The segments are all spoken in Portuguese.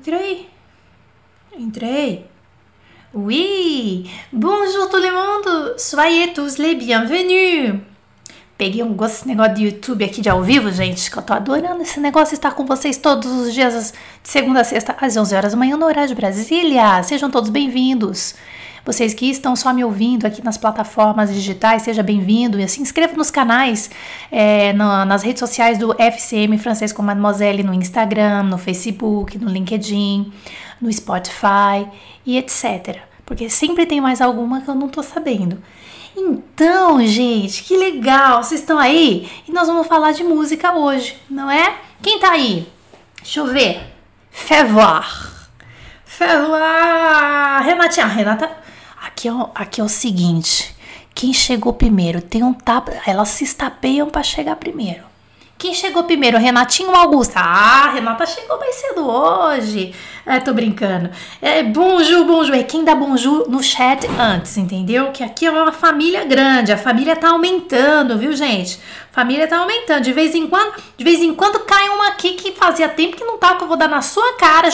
Entrei. Entrei. Oui. Bonjour tout le monde. Soyez tous les bienvenus. Peguei um gosto desse negócio de YouTube aqui de ao vivo, gente, que eu tô adorando esse negócio estar com vocês todos os dias, de segunda a sexta, às 11 horas da manhã, no horário de Brasília. Sejam todos bem-vindos. Vocês que estão só me ouvindo aqui nas plataformas digitais, seja bem-vindo e se inscreva nos canais, é, nas redes sociais do FCM Francês com Mademoiselle, no Instagram, no Facebook, no LinkedIn, no Spotify e etc. Porque sempre tem mais alguma que eu não tô sabendo. Então, gente, que legal! Vocês estão aí? E nós vamos falar de música hoje, não é? Quem tá aí? Deixa eu ver. Fevoir. Fevoir. Renatinha, Renata Aqui é, o, aqui é o seguinte: quem chegou primeiro tem um tapa. Elas se estapeiam para chegar primeiro. Quem chegou primeiro? Renatinho ou Augusta? Ah, Renata chegou mais cedo hoje. É, tô brincando. É, bonjour, bonjour. É quem dá bonjour no chat antes, entendeu? Que aqui é uma família grande. A família tá aumentando, viu, gente? família tá aumentando. De vez em quando, de vez em quando cai uma aqui que fazia tempo que não tá, que eu vou dar na sua cara.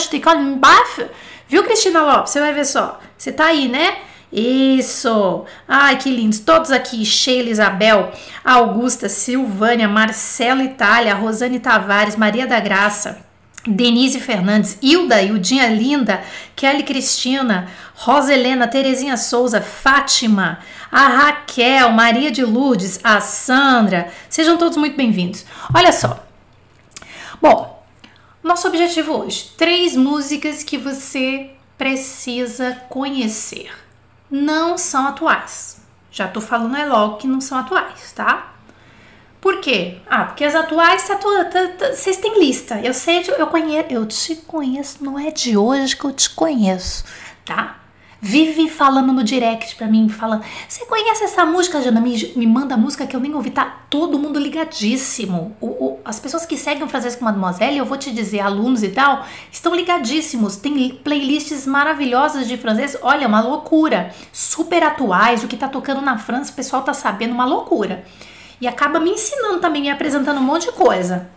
Viu, Cristina Lopes? Você vai ver só. Você tá aí, né? Isso! Ai, que lindos! Todos aqui: Sheila, Isabel, Augusta, Silvânia, Marcelo Itália, Rosane Tavares, Maria da Graça, Denise Fernandes, Hilda, Ildinha Linda, Kelly Cristina, Rosa Helena, Terezinha Souza, Fátima, a Raquel, Maria de Lourdes, a Sandra. Sejam todos muito bem-vindos. Olha só. Bom, nosso objetivo hoje: três músicas que você precisa conhecer não são atuais. Já tô falando é logo que não são atuais, tá? Por quê? Ah, porque as atuais tá, tá, tá, vocês têm lista. Eu sei, eu conheço, eu te conheço, não é de hoje que eu te conheço, tá? Vive falando no direct pra mim, fala, você conhece essa música, Jana? Me, me manda música que eu nem ouvi, tá todo mundo ligadíssimo. O, o, as pessoas que seguem o Francês com Mademoiselle, eu vou te dizer, alunos e tal, estão ligadíssimos. Tem playlists maravilhosas de francês, olha, uma loucura. Super atuais, o que tá tocando na França, o pessoal tá sabendo, uma loucura. E acaba me ensinando também, me apresentando um monte de coisa.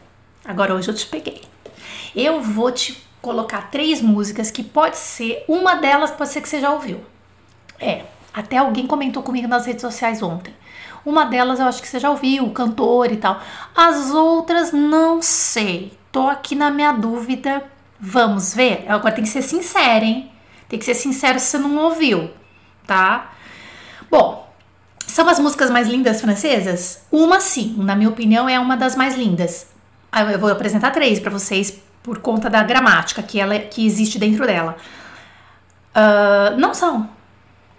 Agora hoje eu te peguei. Eu vou te colocar três músicas que pode ser, uma delas pode ser que você já ouviu. É, até alguém comentou comigo nas redes sociais ontem. Uma delas eu acho que você já ouviu, o cantor e tal. As outras não sei. Tô aqui na minha dúvida. Vamos ver? Agora tem que ser sincero, hein? Tem que ser sincero se você não ouviu, tá? Bom, são as músicas mais lindas francesas? Uma sim, na minha opinião é uma das mais lindas. Eu vou apresentar três para vocês por conta da gramática que, ela, que existe dentro dela. Uh, não são.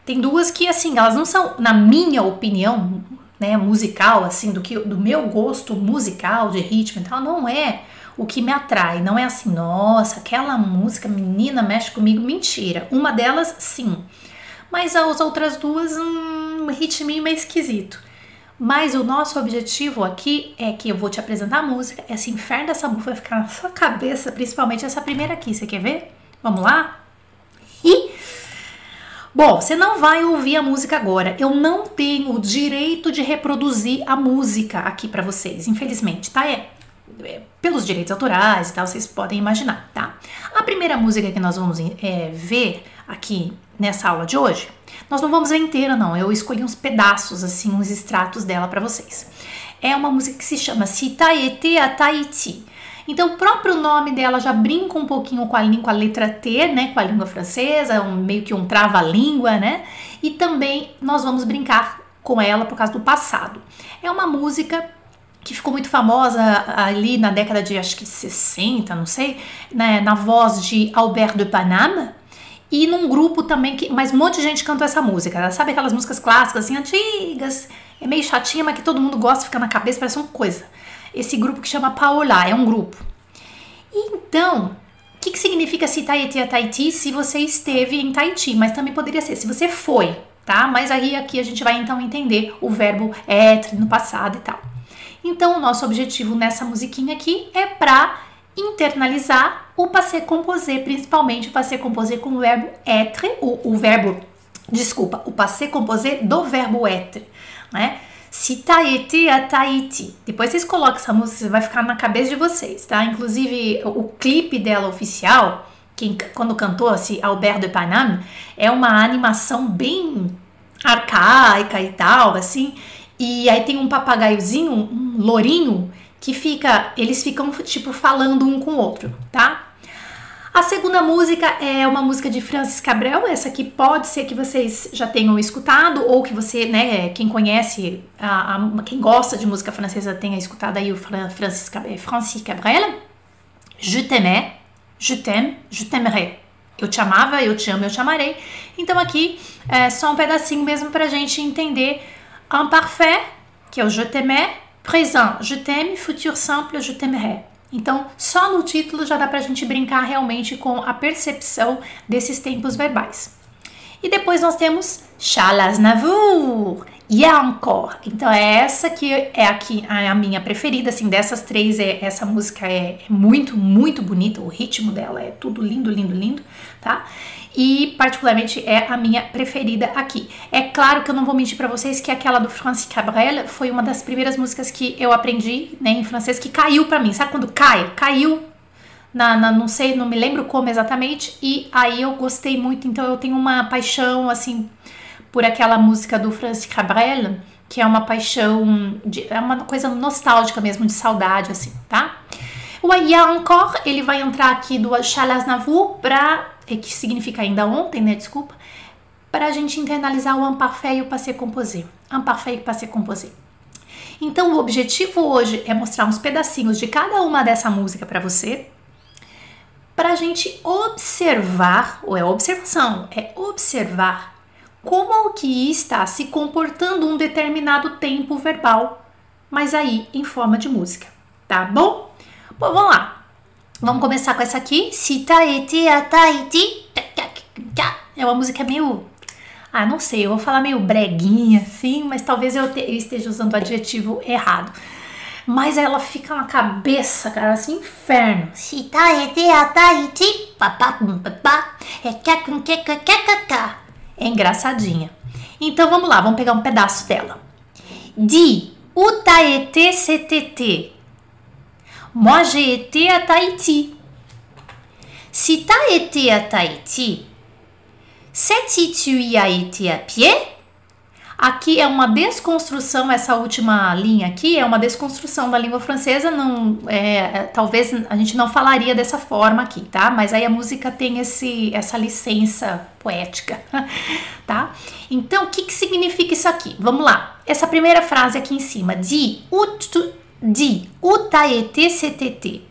Tem duas que, assim, elas não são, na minha opinião, né, musical, assim, do que do meu gosto musical, de ritmo e tal, não é o que me atrai. Não é assim, nossa, aquela música, menina, mexe comigo. Mentira. Uma delas, sim. Mas as outras duas, um ritminho meio esquisito. Mas o nosso objetivo aqui é que eu vou te apresentar a música. Esse inferno dessa música vai ficar na sua cabeça, principalmente essa primeira aqui. Você quer ver? Vamos lá? E. Bom, você não vai ouvir a música agora. Eu não tenho o direito de reproduzir a música aqui para vocês, infelizmente, tá? É, é, pelos direitos autorais e tal, vocês podem imaginar, tá? A primeira música que nós vamos é, ver aqui nessa aula de hoje nós não vamos ver inteira, não. Eu escolhi uns pedaços, assim, uns extratos dela para vocês. É uma música que se chama Citaete a Tahiti. Então, o próprio nome dela já brinca um pouquinho com a, com a letra T, né? Com a língua francesa, um, meio que um trava-língua, né? E também nós vamos brincar com ela por causa do passado. É uma música que ficou muito famosa ali na década de acho que 60, não sei, né, na voz de Albert de Paname, e num grupo também que. Mas um monte de gente cantou essa música. Sabe aquelas músicas clássicas, assim, antigas, é meio chatinha, mas que todo mundo gosta, fica na cabeça, parece uma coisa. Esse grupo que chama Paola, é um grupo. Então, o que, que significa se Tahiti a Tahiti se você esteve em Tahiti? Mas também poderia ser se você foi, tá? Mas aí aqui a gente vai então entender o verbo être no passado e tal. Então, o nosso objetivo nessa musiquinha aqui é pra internalizar o passé composé, principalmente o passé composé com o verbo être, o, o verbo, desculpa, o passé composé do verbo être, né? Se Tahiti a Tahiti. Depois vocês colocam essa música, vai ficar na cabeça de vocês, tá? Inclusive, o clipe dela oficial, quem, quando cantou-se Albert de Paname, é uma animação bem arcaica e tal, assim. E aí tem um papagaiozinho, um lourinho, que fica. Eles ficam, tipo, falando um com o outro, tá? A segunda música é uma música de Francis Cabrel, essa aqui pode ser que vocês já tenham escutado, ou que você, né, quem conhece, a, a, quem gosta de música francesa tenha escutado aí o Francis, Francis Cabrel. Je t'aimais, je t'aime, je t'aimerai. Eu te amava, eu te amo, eu te amarei. Então aqui é só um pedacinho mesmo pra gente entender imparfait, que é o je t'aimais, présent, je t'aime, futur simple, je t'aimerai. Então, só no título já dá para a gente brincar realmente com a percepção desses tempos verbais. E depois nós temos Charles Navour e encore. Então é essa que é aqui a minha preferida, assim, dessas três, é, essa música é, é muito, muito bonita, o ritmo dela é tudo lindo, lindo, lindo, tá? e particularmente é a minha preferida aqui. É claro que eu não vou mentir para vocês que aquela do Francis Cabrel foi uma das primeiras músicas que eu aprendi né, em francês que caiu para mim. Sabe quando cai? Caiu na, na, não sei, não me lembro como exatamente e aí eu gostei muito. Então eu tenho uma paixão assim por aquela música do Francis Cabrel que é uma paixão, de, é uma coisa nostálgica mesmo, de saudade, assim, tá? O Aya Encore, ele vai entrar aqui do Charles Navour para que significa ainda ontem, né? Desculpa, para a gente internalizar o imparfait e o passé composé. Imparfait e passé composé. Então, o objetivo hoje é mostrar uns pedacinhos de cada uma dessa música para você, para a gente observar, ou é observação, é observar como que está se comportando um determinado tempo verbal, mas aí em forma de música, tá bom? Bom, vamos lá. Vamos começar com essa aqui. Si ta été a Tahiti. É uma música meio. Ah, não sei, eu vou falar meio breguinha assim, mas talvez eu, te, eu esteja usando o adjetivo errado. Mas ela fica na cabeça, cara, assim, inferno. Si ta été a Tahiti. É engraçadinha. Então vamos lá, vamos pegar um pedaço dela. Di, o ta été CTT. Moi, j'ai été à Tahiti. Si tu as été à Tahiti, c'est si tu y as été à pied? Aqui é uma desconstrução, essa última linha aqui é uma desconstrução da língua francesa. Não, é, talvez a gente não falaria dessa forma aqui, tá? Mas aí a música tem esse, essa licença poética, tá? Então, o que, que significa isso aqui? Vamos lá. Essa primeira frase aqui em cima, de de Utaete CTT.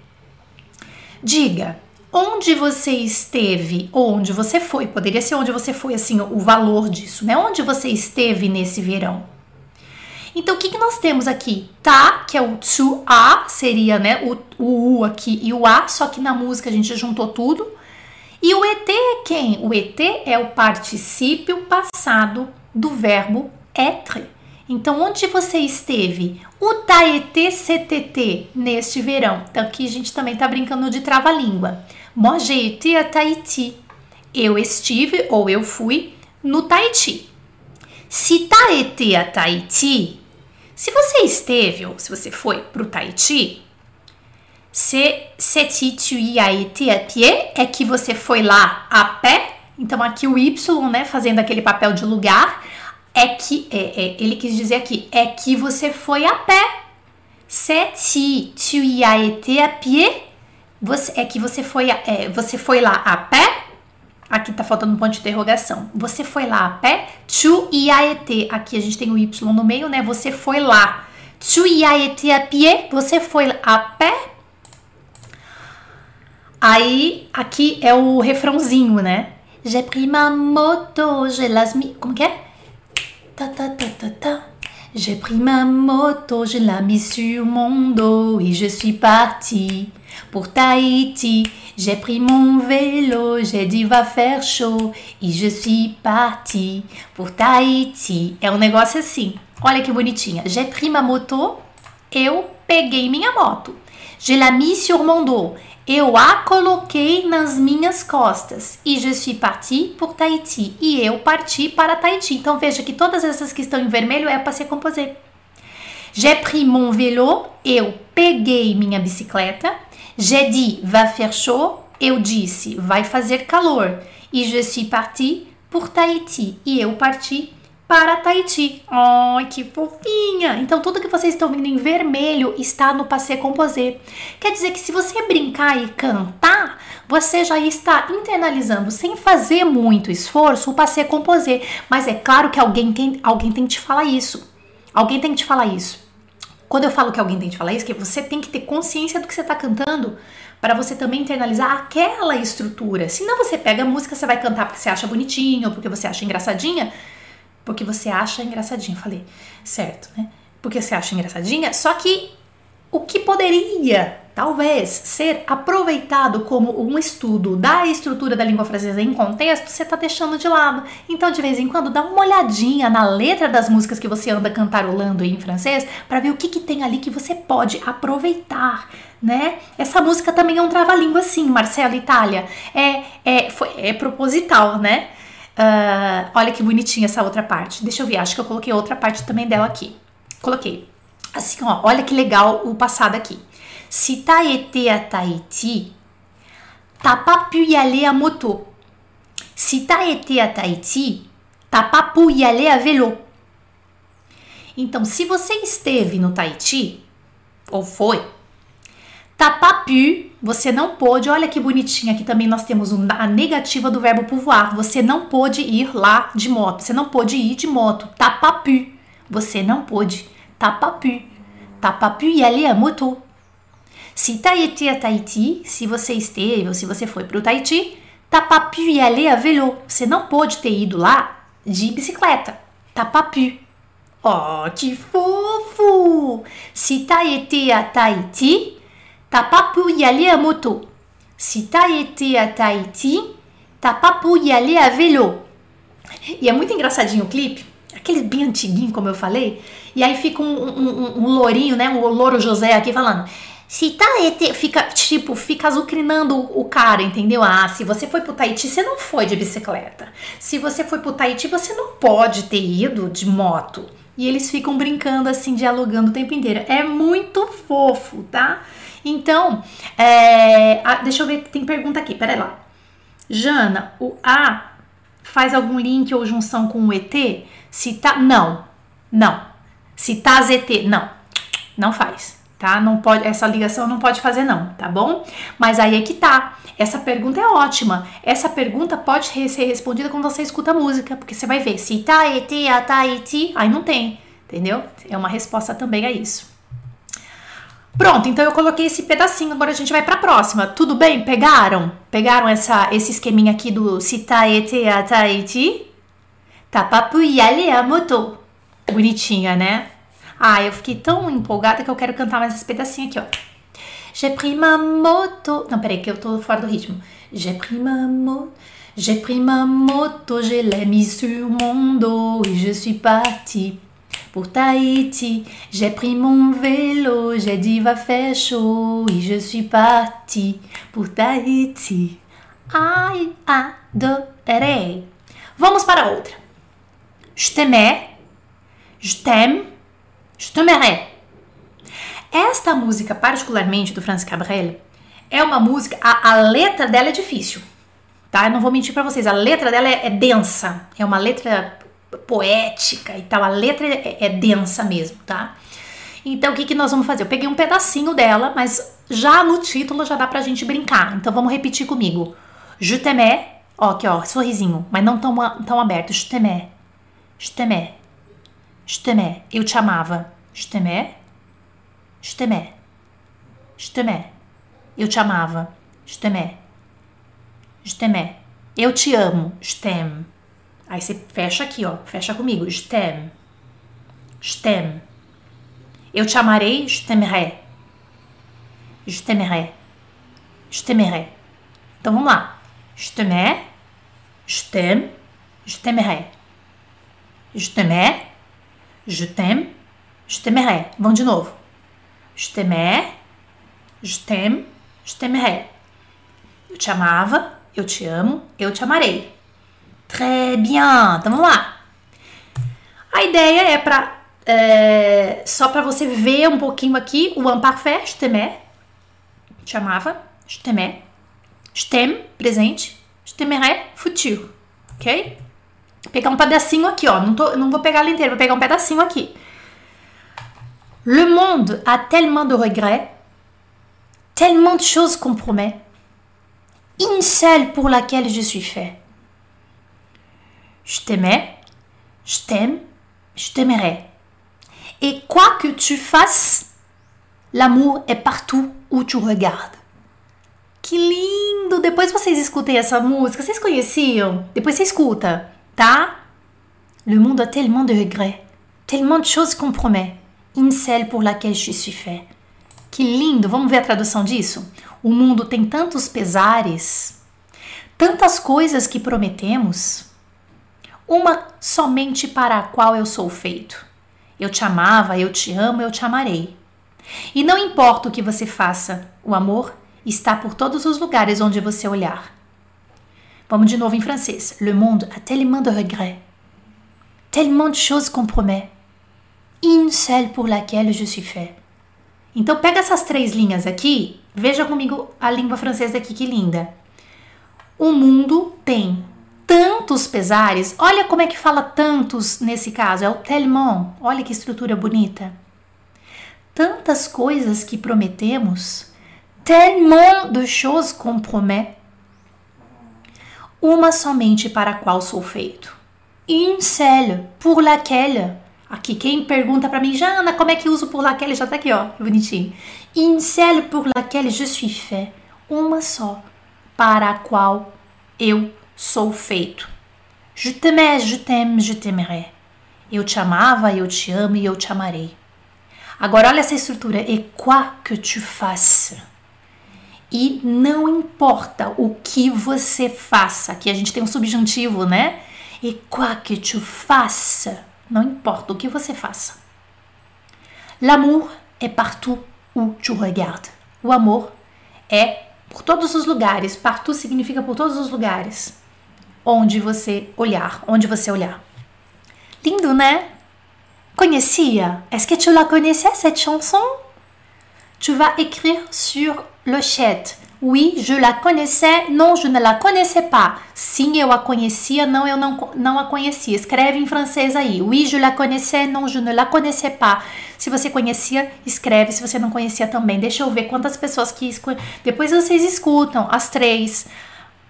Diga onde você esteve ou onde você foi. Poderia ser onde você foi, assim, o valor disso, né? Onde você esteve nesse verão. Então, o que, que nós temos aqui? Tá, que é o to a, seria né, o, o u aqui e o a, só que na música a gente juntou tudo. E o ET é quem? O ET é o particípio passado do verbo être. Então, onde você esteve? O Taetê CTT neste verão. Então, aqui a gente também está brincando de trava-língua. Moi j'ai été à Tahiti. Eu estive ou eu fui no Tahiti. Se tá été à Tahiti, se você esteve ou se você foi para o Tahiti, se c'est tu y as été pied, é que você foi lá a pé. Então aqui o Y, né, fazendo aquele papel de lugar é que é, é, ele quis dizer aqui é que você foi a pé. Si tu y as été pied. Você, é que você foi, é, você foi lá a pé. Aqui tá faltando um ponto de interrogação. Você foi lá a pé. Tu été. Aqui a gente tem o Y no meio, né? Você foi lá. Tu as été à pied. Você foi a pé. Aí, aqui é o refrãozinho, né? J'ai pris ma moto, j'ai las mi... Como que é? Ta ta ta ta ta. J'ai pris ma moto, je l'ai sur mon dos et je suis parti pour Tahiti. J'ai pris mon vélo, j'ai dit va faire chaud e je suis parti pour Tahiti. É um negócio assim. Olha que bonitinha. J'ai pris ma moto, eu peguei minha moto. Je l'ai mis sur mon dos. Eu a coloquei nas minhas costas. E je suis parti pour Tahiti. E eu parti para Tahiti. Então veja que todas essas que estão em vermelho é para ser composé. J'ai pris mon vélo. Eu peguei minha bicicleta. J'ai va faire chaud. eu disse, vai fazer calor. E je suis parti pour Tahiti. E eu parti para Tahiti. Ai, que fofinha! Então, tudo que vocês estão vendo em vermelho está no passé composé. Quer dizer que se você brincar e cantar, você já está internalizando, sem fazer muito esforço, o passé composé. Mas é claro que alguém tem, alguém tem que te falar isso. Alguém tem que te falar isso. Quando eu falo que alguém tem que falar isso, que você tem que ter consciência do que você está cantando para você também internalizar aquela estrutura. Senão você pega a música, você vai cantar porque você acha bonitinho, porque você acha engraçadinha, porque você acha engraçadinha. Falei, certo, né? Porque você acha engraçadinha, só que o que poderia, talvez, ser aproveitado como um estudo da estrutura da língua francesa em contexto, você está deixando de lado. Então, de vez em quando, dá uma olhadinha na letra das músicas que você anda cantarolando em francês para ver o que, que tem ali que você pode aproveitar, né? Essa música também é um trava-língua, sim, Marcelo Itália. É, é, foi, é proposital, né? Uh, olha que bonitinha essa outra parte. Deixa eu ver, acho que eu coloquei outra parte também dela aqui. Coloquei. Assim, ó, olha que legal o passado aqui. Si t'as été à Tahiti, t'as pas pu y aller à moto. Si t'as été à Tahiti, t'as pas pu y aller à vélo. Então, se você esteve no Tahiti, ou foi, t'as pas pu, você não pôde. Olha que bonitinho, aqui também nós temos a negativa do verbo pouvoir. Você não pôde ir lá de moto. Você não pôde ir de moto. T'as pas pu. Você não pôde. T'as pas pu. T'as pas pu y aller à moto. Si t'as été à Tahiti, se você esteve ou se você foi para o Tahiti, t'as pas pu y aller à vélo. Você não pôde ter ido lá de bicicleta. T'as pas pu. Oh, que fofo! Si t'as été à Tahiti, t'as pas pu y aller à moto. Si t'as été à Tahiti, t'as pas aller à vélo. E é muito engraçadinho o clipe, aquele bem antiguinho, como eu falei, e aí fica um, um, um, um lourinho, né, o louro José aqui falando, se Tahiti fica, tipo, fica azucrinando o cara, entendeu? Ah, se você foi pro Tahiti, você não foi de bicicleta. Se você foi pro Tahiti, você não pode ter ido de moto. E eles ficam brincando assim, dialogando o tempo inteiro. É muito fofo, tá? Então, é... ah, deixa eu ver, tem pergunta aqui, peraí lá. Jana, o A faz algum link ou junção com o ET? Se tá. Não, não. Se tá ZT, não. Não faz tá? Não pode, essa ligação não pode fazer não, tá bom? Mas aí é que tá. Essa pergunta é ótima. Essa pergunta pode ser respondida quando você escuta a música, porque você vai ver se tá eti, ata, eti, aí não tem, entendeu? É uma resposta também a isso. Pronto, então eu coloquei esse pedacinho, agora a gente vai para a próxima. Tudo bem? Pegaram? Pegaram essa esse esqueminha aqui do si ta eti, ata, eti? Tapapu yale a moto. Bonitinha, né? Ah, eu fiquei tão empolgada que eu quero cantar mais esse pedacinho aqui, ó. J'ai pris ma moto. Não, peraí, que eu tô fora do ritmo. J'ai pris ma moto. J'ai pris ma moto, je l'ai sur mon dos et je suis parti pour Tahiti. J'ai pris mon vélo, j'ai dit va faire chaud et je suis parti pour Tahiti. Ai, adorei. Vamos para outra. Je t'aimais, je t'aime, Je Esta música, particularmente do Francis Cabrel, é uma música. A, a, letra dela é difícil, tá? Eu não vou mentir para vocês. A letra dela é, é, densa, é uma letra poética e tal. A letra é, é densa mesmo, tá? Então o que, que nós vamos fazer? Eu peguei um pedacinho dela, mas já no título já dá pra gente brincar. Então vamos repetir comigo. Je t'aimais, ó, aqui ó, sorrisinho, mas não tão, tão aberto. Je t'aimais, je t'aimais. T'aimais. Eu te amava. T'aimais. Je t'aimais. Eu te amava. Je t'aimais. Eu te amo. T'aime. Aí você fecha aqui, ó. Fecha comigo. Je t'aime. Eu te amarei. Je t'aimerai. Je. Então vamos lá. Je t'aimais. Je t'aimais. Je t'aime, je t'aimerai. Vamos de novo. Je t'aimais, je t'aime, je t'aimerai. Eu te amava, eu te amo, eu te amarei. Très bien. Então vamos lá. A ideia é para é, só para você ver um pouquinho aqui o imparfait, je t'aimais, te amava, je t'aimais, Je t'aime, presente. Je t'aimerais, futur. Ok? Pegar um pedacinho aqui, ó. Não, tô, não vou pegar ela inteira, vou pegar um pedacinho aqui. Le monde a tellement de regrets, tellement de choses qu'on promet. Une seule pour laquelle je suis fait. Je t'aimais, je t'aime, je t'aimerai. Et quoi que tu fasses, l'amour est partout où tu regardes. Que lindo! Depois vocês escutem essa música. Vocês conheciam? Depois você escuta, tá? Le monde a tellement de regrets, tellement de choses qu'on promet. Seule pour laquelle je suis fait. Que lindo! Vamos ver a tradução disso? O mundo tem tantos pesares, tantas coisas que prometemos, uma somente para a qual eu sou feito. Eu te amava, eu te amo, eu te amarei. E não importa o que você faça, o amor está por todos os lugares onde você olhar. Vamos de novo em francês. Le monde a tellement de regrets, tellement de choses qu'on promet, une seule pour laquelle je suis fait. Então pega essas três linhas aqui, veja comigo a língua francesa aqui que linda. O mundo tem tantos pesares. Olha como é que fala tantos nesse caso, é o tellement. Olha que estrutura bonita. Tantas coisas que prometemos, tellement de choses qu'on promet. Uma somente para a qual sou feito. Une seule pour laquelle. Aqui, quem pergunta para mim, Jana, como é que uso pour laquelle? Já tá aqui, ó, bonitinho. Une seule pour laquelle je suis fait. Uma só para a qual eu sou feito. Je t'aimais, je t'aime, je t'aimerai. Eu te amava, eu te amo e eu te amarei. Agora olha essa estrutura. E quoi que tu fasses. E não importa o que você faça. Aqui a gente tem um subjuntivo, né? E quoi que tu fasses. Não importa o que você faça. L'amour est partout où tu regardes. O amor é por todos os lugares. Partout significa por todos os lugares onde você olhar, onde você olhar. Lindo, né? Conhecia? Est-ce que tu la connaissais cette chanson? Tu vas écrire sur le chat. Oui, je la connaissais. Non, je ne la connaissais pas. Sim, eu a conhecia. Não, eu não, não a conhecia. Escreve em francês aí. Oui, je la connaissais. Non, je ne la connaissais pas. Se você conhecia, escreve. Se você não conhecia também. Deixa eu ver quantas pessoas que... Depois vocês escutam as três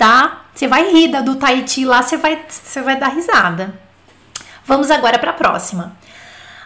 tá? Você vai rir da do Tahiti lá, você vai, você vai dar risada. Vamos agora para a próxima.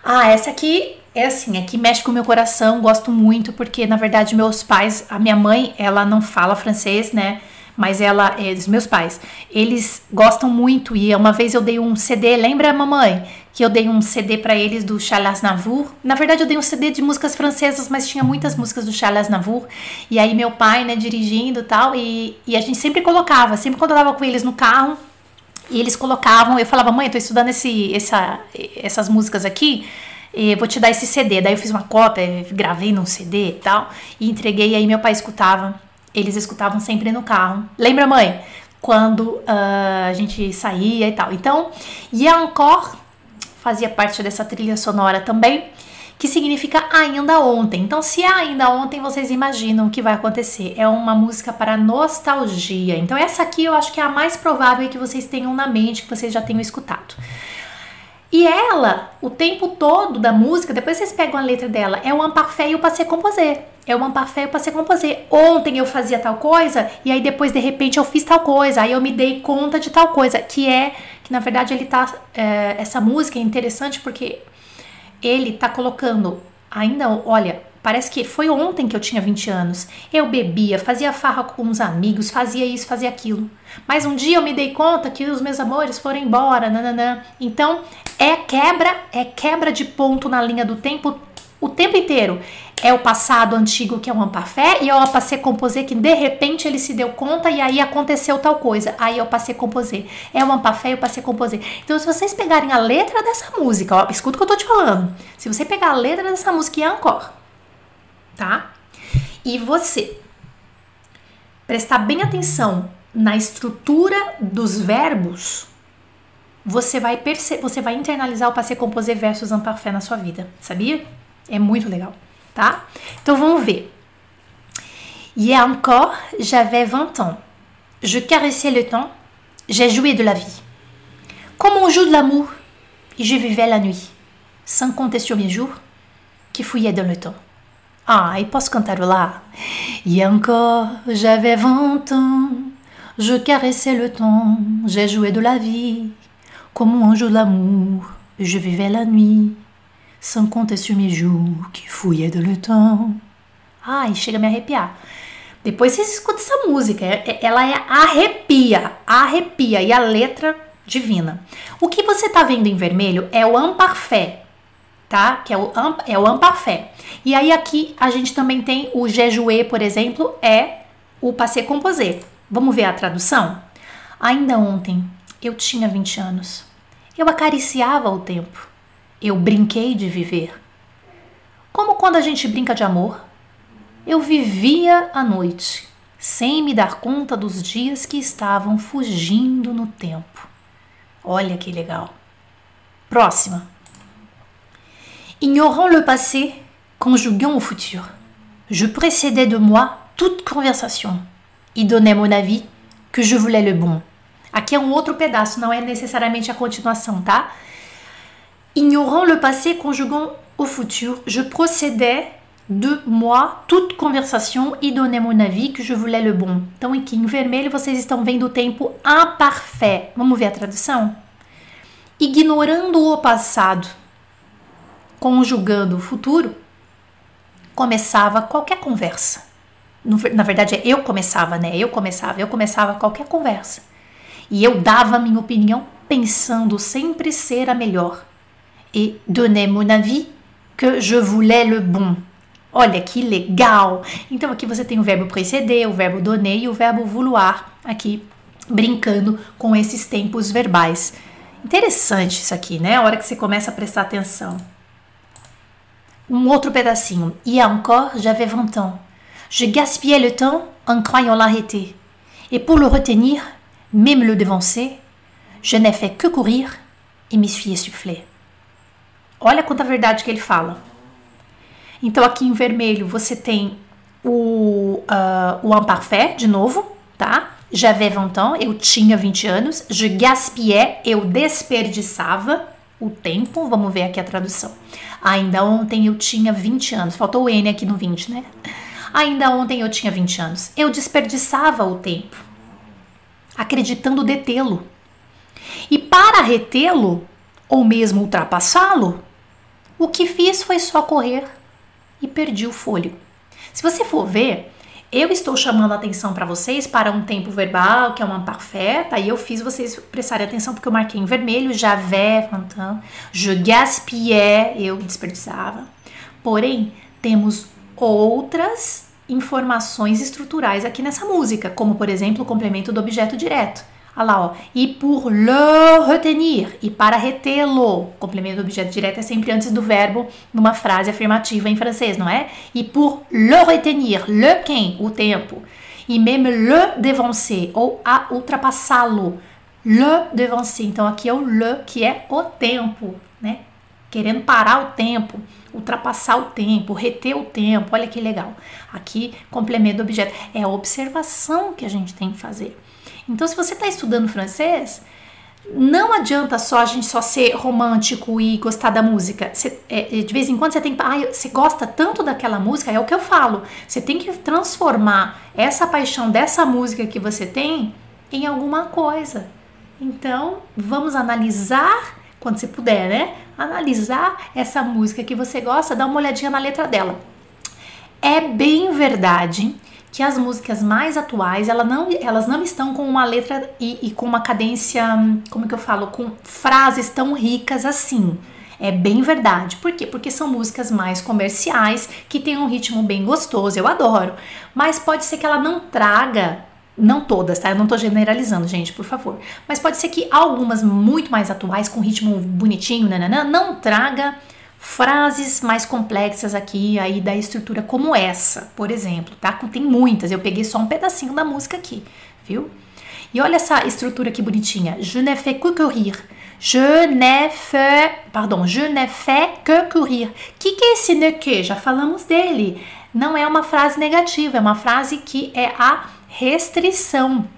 Ah, essa aqui é assim, aqui mexe com o meu coração, gosto muito, porque na verdade meus pais, a minha mãe, ela não fala francês, né? Mas ela, é, os meus pais, eles gostam muito. E uma vez eu dei um CD, lembra, mamãe? Que eu dei um CD para eles do Charles Navour. Na verdade, eu dei um CD de músicas francesas, mas tinha muitas músicas do Charles Navour. E aí, meu pai, né, dirigindo e tal. E, e a gente sempre colocava, sempre quando eu tava com eles no carro, e eles colocavam, eu falava, mãe, eu tô estudando esse, essa, essas músicas aqui. E vou te dar esse CD. Daí eu fiz uma cópia, gravei num CD e tal, e entreguei, e aí meu pai escutava eles escutavam sempre no carro. Lembra, mãe? Quando uh, a gente saía e tal. Então, encore fazia parte dessa trilha sonora também, que significa ainda ontem. Então, se é ainda ontem, vocês imaginam o que vai acontecer. É uma música para nostalgia. Então, essa aqui eu acho que é a mais provável que vocês tenham na mente, que vocês já tenham escutado. E ela, o tempo todo da música, depois vocês pegam a letra dela, é um parfait e o passé. É um parfait e o passé. Ontem eu fazia tal coisa e aí depois de repente eu fiz tal coisa, aí eu me dei conta de tal coisa, que é que na verdade ele tá é, essa música é interessante porque ele tá colocando ainda, olha, Parece que foi ontem que eu tinha 20 anos. Eu bebia, fazia farra com os amigos, fazia isso, fazia aquilo. Mas um dia eu me dei conta que os meus amores foram embora, nananã. Então, é quebra, é quebra de ponto na linha do tempo o tempo inteiro. É o passado antigo que é o Ampafé e é o passé composé que de repente ele se deu conta e aí aconteceu tal coisa. Aí é o passé composé. É o Ampafé e o passé composé. Então se vocês pegarem a letra dessa música, ó, escuta o que eu tô te falando. Se você pegar a letra dessa música e é encore, tá? E você prestar bem atenção na estrutura dos verbos, você vai perceber, você vai internalizar o passé composé versus imparfait na sua vida, sabia? É muito legal, tá? Então vamos ver. Hier encore, j'avais 20 ans. je caressais le temps, j'ai joué de la vie. Comme on joue de l'amour, je vivais la nuit, sans compter sur mes jours qui fouillaient dans le temps. Ah, e posso cantarolar? E encore, j'avais vingt ans, je caressais le temps, j'ai joué de la vie, joue de l'amour, et je vivais la nuit, sans compter sur mes jours que fouillaient dans le temps. Ai, chega a me arrepiar. Depois vocês escutam essa música, ela é arrepia, arrepia, e a letra divina. O que você tá vendo em vermelho é o Amparfé, tá? Que é o, é o Amparfé. E aí aqui a gente também tem o Jejuê, por exemplo, é o Passé Composé. Vamos ver a tradução? Ainda ontem eu tinha 20 anos. Eu acariciava o tempo. Eu brinquei de viver. Como quando a gente brinca de amor, eu vivia a noite, sem me dar conta dos dias que estavam fugindo no tempo. Olha que legal. Próxima. Ignorant le passé, conjuguant au futur. Je précédais de moi toute conversation e donnais mon avis que je voulais le bon. Aqui é um outro pedaço, não é necessariamente a continuação, tá? Ignorant le passé, conjuguant au futur, je procédais de moi toute conversation e donnais mon avis que je voulais le bon. Então aqui em vermelho vocês estão vendo o tempo imparfait. Vamos ver a tradução? Ignorando o passado, conjugando o futuro, começava qualquer conversa. Na verdade, eu começava, né? Eu começava, eu começava qualquer conversa. E eu dava a minha opinião pensando sempre ser a melhor. E donnais mon avis que je voulais le bon. Olha que legal! Então aqui você tem o verbo précéder, o verbo donner e o verbo vouloir aqui brincando com esses tempos verbais. Interessante isso aqui, né? A hora que você começa a prestar atenção. Um outro pedacinho. Et encore, j'avais 20 ans. Je gaspillais le temps en croyant l'arrêter. Et pour le retenir, même le devancer, je n'ai fait que courir e me suis essoufflé. Olha quanta verdade que ele fala. Então aqui em vermelho você tem o, uh, o imparfait, de novo, tá? J'avais 20 ans, eu tinha 20 anos. Je gaspillais, eu desperdiçava o tempo. Vamos ver aqui a tradução. Ainda ontem eu tinha 20 anos. Faltou o N aqui no 20, né? Ainda ontem eu tinha 20 anos. Eu desperdiçava o tempo, acreditando detê-lo. E para retê-lo, ou mesmo ultrapassá-lo, o que fiz foi só correr e perdi o fôlego. Se você for ver, eu estou chamando a atenção para vocês para um tempo verbal, que é uma parfait, aí eu fiz vocês prestarem atenção porque eu marquei em vermelho, j'avais, então, je gaspillais, eu desperdiçava. Porém, temos outras informações estruturais aqui nessa música, como por exemplo o complemento do objeto direto. Olha lá, ó. E pour le retenir. E para retê-lo. Complemento do objeto direto é sempre antes do verbo numa frase afirmativa em francês, não é? E pour le retenir. Le quem? O tempo. E même le devancer, ou a ultrapassá-lo. Le devancer. Então aqui é o le, que é o tempo, né? Querendo parar o tempo, ultrapassar o tempo, reter o tempo. Olha que legal. Aqui, complemento do objeto. É a observação que a gente tem que fazer. Então, se você está estudando francês, não adianta só a gente só ser romântico e gostar da música. Você, é, de vez em quando você tem que. Ah, você gosta tanto daquela música, é o que eu falo. Você tem que transformar essa paixão dessa música que você tem em alguma coisa. Então, vamos analisar, quando você puder, né? Analisar essa música que você gosta, dá uma olhadinha na letra dela. É bem verdade que as músicas mais atuais elas não, elas não estão com uma letra e, e com uma cadência, como que eu falo, com frases tão ricas assim. É bem verdade. Por quê? Porque são músicas mais comerciais, que têm um ritmo bem gostoso, eu adoro. Mas pode ser que ela não traga, não todas, tá? Eu não tô generalizando, gente, por favor. Mas pode ser que algumas muito mais atuais, com ritmo bonitinho, nananã, não traga frases mais complexas aqui aí da estrutura como essa, por exemplo, tá? Tem muitas, eu peguei só um pedacinho da música aqui, viu? E olha essa estrutura que bonitinha. Je ne fais que courir. Je ne fais, pardon, je ne fais que courir. Que que é esse ne que? Já falamos dele. Não é uma frase negativa, é uma frase que é a restrição.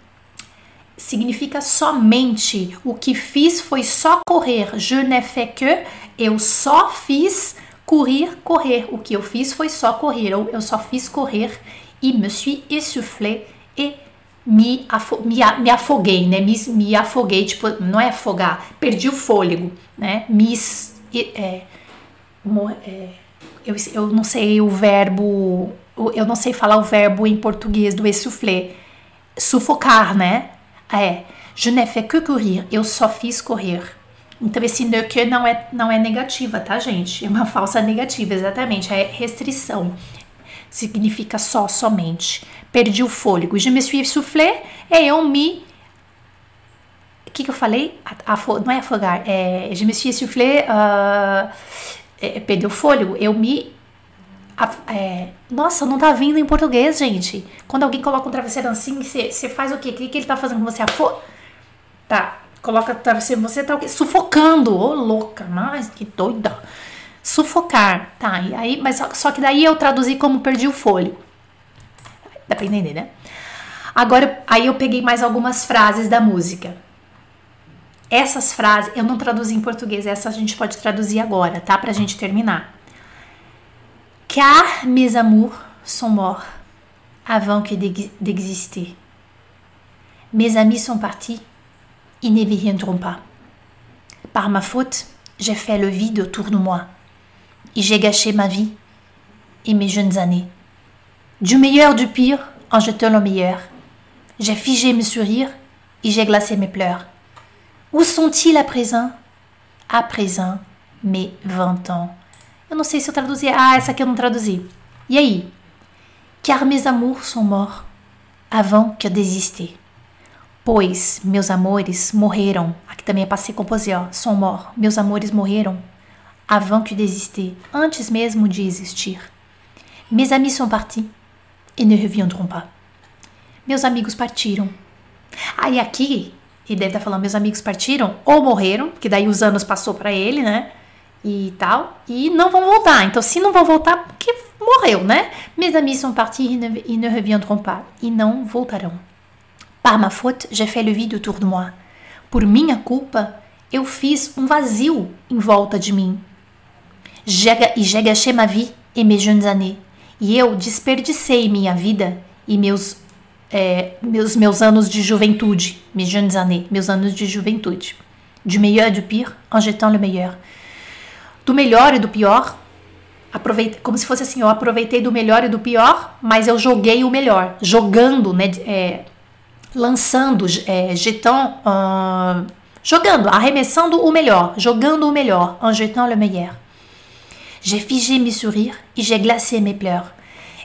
significa somente. O que fiz foi só correr. Je ne fais que. Eu só fiz courir, correr. O que eu fiz foi só correr. Ou eu só fiz correr e me suis essoufflé e me, afo me, me afoguei, né? Me, me afoguei, tipo, não é afogar, perdi o fôlego, né? Me. É, é, eu, eu não sei o verbo, eu não sei falar o verbo em português do essoufflé. Sufocar, né? É. Je ne fais que courir. Eu só fiz correr. Então esse ne que não é, não é negativa, tá, gente? É uma falsa negativa, exatamente. É restrição. Significa só, somente. Perdi o fôlego. Je me suis soufflé é eu me. O que, que eu falei? Afo... Não é afogar. É, je me suis soufflé. Uh... É, perdi o fôlego. Eu me é, nossa, não tá vindo em português, gente. Quando alguém coloca um travesseiro assim, você faz o quê? O que, que ele tá fazendo com você? Afo... Tá, coloca o travesseiro, você tá? Sufocando. Ô, oh, louca, mas que doida. Sufocar, tá. E aí, mas só, só que daí eu traduzi como perdi o fôlego. Dá pra entender, né? Agora, aí eu peguei mais algumas frases da música. Essas frases eu não traduzi em português, essa a gente pode traduzir agora, tá? Pra gente terminar. car mes amours sont morts avant que d'exister. Mes amis sont partis, ils ne viendront pas. Par ma faute, j'ai fait le vide autour de moi, et j'ai gâché ma vie et mes jeunes années. Du meilleur du pire en jetant le meilleur. J'ai figé mes sourires et j'ai glacé mes pleurs. Où sont-ils à présent? À présent, mes vingt ans. Eu não sei se eu traduzi. Ah, essa aqui eu não traduzi. E? Car mes amours sont morts avant que desister. Pois meus amores morreram. Aqui também é passé composé, ó. Sont morts. Meus amores morreram avant que desister. Antes mesmo de existir. Mes amis sont partis et ne reviendront pas. Meus amigos partiram. Aí aqui, ele deve estar falando, meus amigos partiram ou morreram, que daí os anos passou para ele, né? e tal, e não vão voltar. Então, se não vão voltar, porque morreu, né? Mes amis sont partis e e ne reviendront pas. E não voltarão. Par ma faute, j'ai fait le vide autour de moi. Por minha culpa, eu fiz um vazio em volta de mim. E j'ai gâché ma vie et mes jeunes années. E eu desperdicei minha vida e meus, é, meus, meus anos de juventude. Mes jeunes années, meus anos de juventude. Du meilleur et du pire, en jetant le meilleur do melhor e do pior. Aproveitei, como se fosse assim, eu aproveitei do melhor e do pior, mas eu joguei o melhor, jogando, né, é, lançando, é, uh, jogando, arremessando o melhor, jogando o melhor, en jetant le meilleur. J'ai figé mes sourires e j'ai glacé mes pleurs.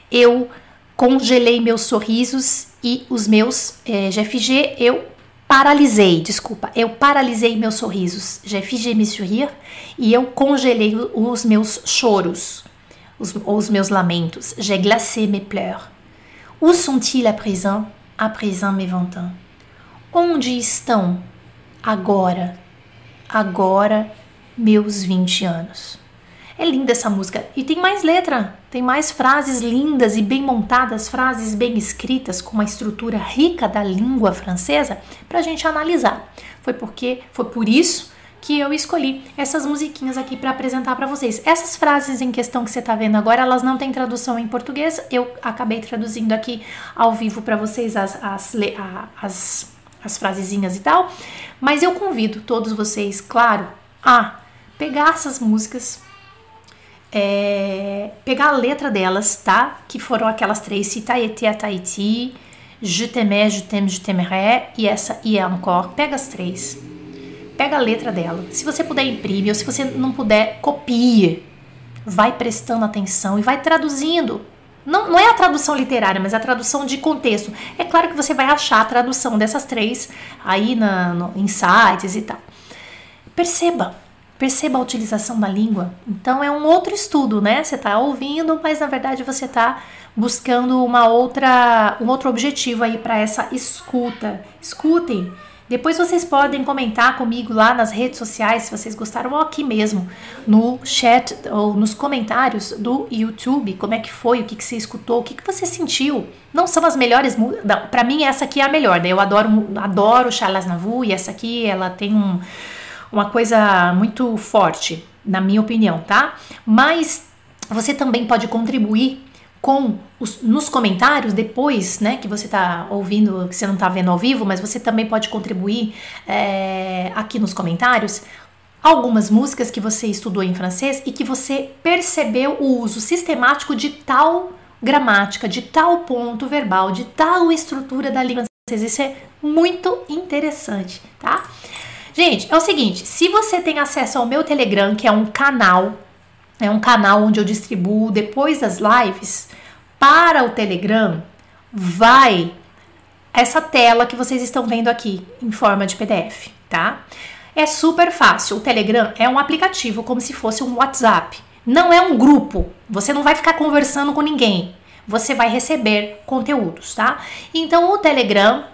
Eu congelei meus sorrisos e os meus, é, j'ai figé, eu paralisei, desculpa, eu paralisei meus sorrisos, j'ai figé mes sourires, e eu congelei os meus choros, os, os meus lamentos, j'ai glacé mes pleurs. Où sont-ils à présent, à vingt ans? Onde estão agora, agora meus 20 anos? É linda essa música. E tem mais letra, tem mais frases lindas e bem montadas, frases bem escritas, com uma estrutura rica da língua francesa, para a gente analisar. Foi porque, foi por isso que eu escolhi essas musiquinhas aqui para apresentar para vocês. Essas frases em questão que você está vendo agora, elas não têm tradução em português. Eu acabei traduzindo aqui ao vivo para vocês as, as, as, as frasezinhas e tal. Mas eu convido todos vocês, claro, a pegar essas músicas é, pegar a letra delas, tá? Que foram aquelas três, Si Taiti a Tahiti, Je t'aimais, je t'aime, je t'aimerais e essa e encore. Pega as três. Pega a letra dela. Se você puder imprimir ou se você não puder, copie. Vai prestando atenção e vai traduzindo. Não, não é a tradução literária, mas a tradução de contexto. É claro que você vai achar a tradução dessas três aí na, no, em sites e tal. Perceba, Perceba a utilização da língua. Então é um outro estudo, né? Você está ouvindo, mas na verdade você está buscando uma outra, um outro objetivo aí para essa escuta. Escutem, Depois vocês podem comentar comigo lá nas redes sociais se vocês gostaram ou aqui mesmo no chat ou nos comentários do YouTube, como é que foi, o que, que você escutou, o que, que você sentiu. Não são as melhores para mim essa aqui é a melhor, né? Eu adoro adoro Charles Navour e essa aqui ela tem um, uma coisa muito forte, na minha opinião, tá? Mas você também pode contribuir com os, nos comentários depois, né, que você está ouvindo, que você não está vendo ao vivo, mas você também pode contribuir é, aqui nos comentários algumas músicas que você estudou em francês e que você percebeu o uso sistemático de tal gramática, de tal ponto verbal, de tal estrutura da língua francesa. Isso é muito interessante, tá? Gente, é o seguinte, se você tem acesso ao meu Telegram, que é um canal é um canal onde eu distribuo depois das lives para o Telegram, vai essa tela que vocês estão vendo aqui em forma de PDF, tá? É super fácil. O Telegram é um aplicativo como se fosse um WhatsApp. Não é um grupo. Você não vai ficar conversando com ninguém. Você vai receber conteúdos, tá? Então o Telegram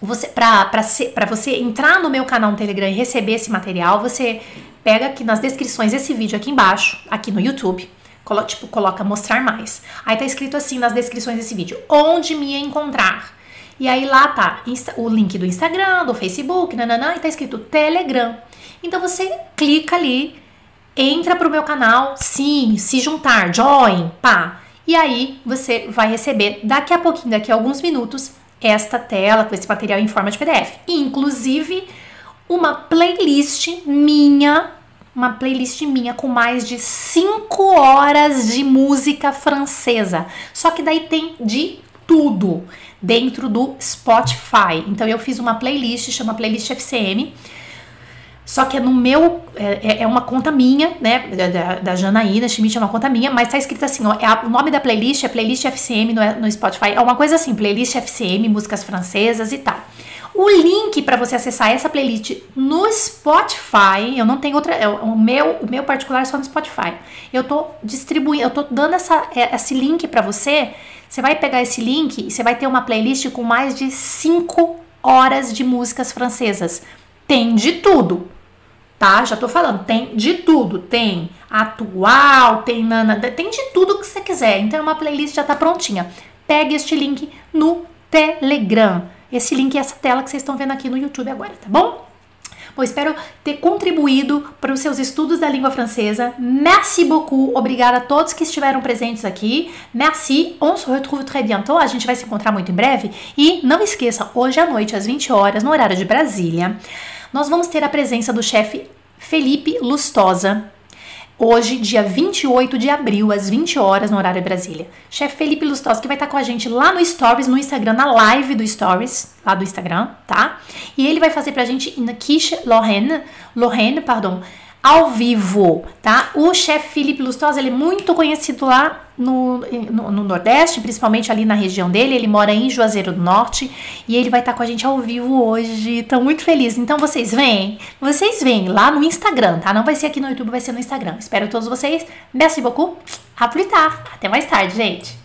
você para você entrar no meu canal no Telegram e receber esse material, você pega aqui nas descrições esse vídeo aqui embaixo, aqui no YouTube, colo, tipo, coloca mostrar mais. Aí tá escrito assim nas descrições desse vídeo, onde me encontrar. E aí lá tá o link do Instagram, do Facebook, nananã, e tá escrito Telegram. Então você clica ali, entra pro meu canal, sim, se juntar, join, pá. E aí você vai receber daqui a pouquinho, daqui a alguns minutos, esta tela com esse material em forma de PDF. Inclusive uma playlist minha, uma playlist minha com mais de 5 horas de música francesa. Só que daí tem de tudo dentro do Spotify. Então eu fiz uma playlist, chama Playlist FCM. Só que é no meu, é, é, é uma conta minha, né, da, da Janaína Schmidt, é uma conta minha, mas tá escrito assim, ó, é a, o nome da playlist é Playlist FCM no, no Spotify, é uma coisa assim, Playlist FCM, músicas francesas e tal. O link para você acessar essa playlist no Spotify, eu não tenho outra, é, o meu, o meu particular é só no Spotify. Eu tô distribuindo, eu tô dando essa, é, esse link para você. Você vai pegar esse link e você vai ter uma playlist com mais de 5 horas de músicas francesas. Tem de tudo, tá? Já tô falando, tem de tudo. Tem atual, tem nana, tem de tudo que você quiser. Então, uma playlist já tá prontinha. Pegue este link no Telegram esse link e essa tela que vocês estão vendo aqui no YouTube agora, tá bom? Bom, espero ter contribuído para os seus estudos da língua francesa. Merci beaucoup. Obrigada a todos que estiveram presentes aqui. Merci. On se retrouve très bientôt. A gente vai se encontrar muito em breve. E não esqueça, hoje à noite, às 20 horas, no horário de Brasília, nós vamos ter a presença do chefe Felipe Lustosa, Hoje, dia 28 de abril, às 20 horas, no horário Brasília. Chefe Felipe Lustosa, que vai estar com a gente lá no Stories, no Instagram, na live do Stories, lá do Instagram, tá? E ele vai fazer pra gente na Quiche Lorraine, Lorraine, pardon, ao vivo, tá? O chefe Felipe Lustosa, ele é muito conhecido lá no, no, no, Nordeste, principalmente ali na região dele. Ele mora em Juazeiro do Norte e ele vai estar com a gente ao vivo hoje. Tô muito feliz. Então vocês vêm, vocês vêm lá no Instagram, tá? Não vai ser aqui no YouTube, vai ser no Instagram. Espero todos vocês. Merci beaucoup. A. Até mais tarde, gente.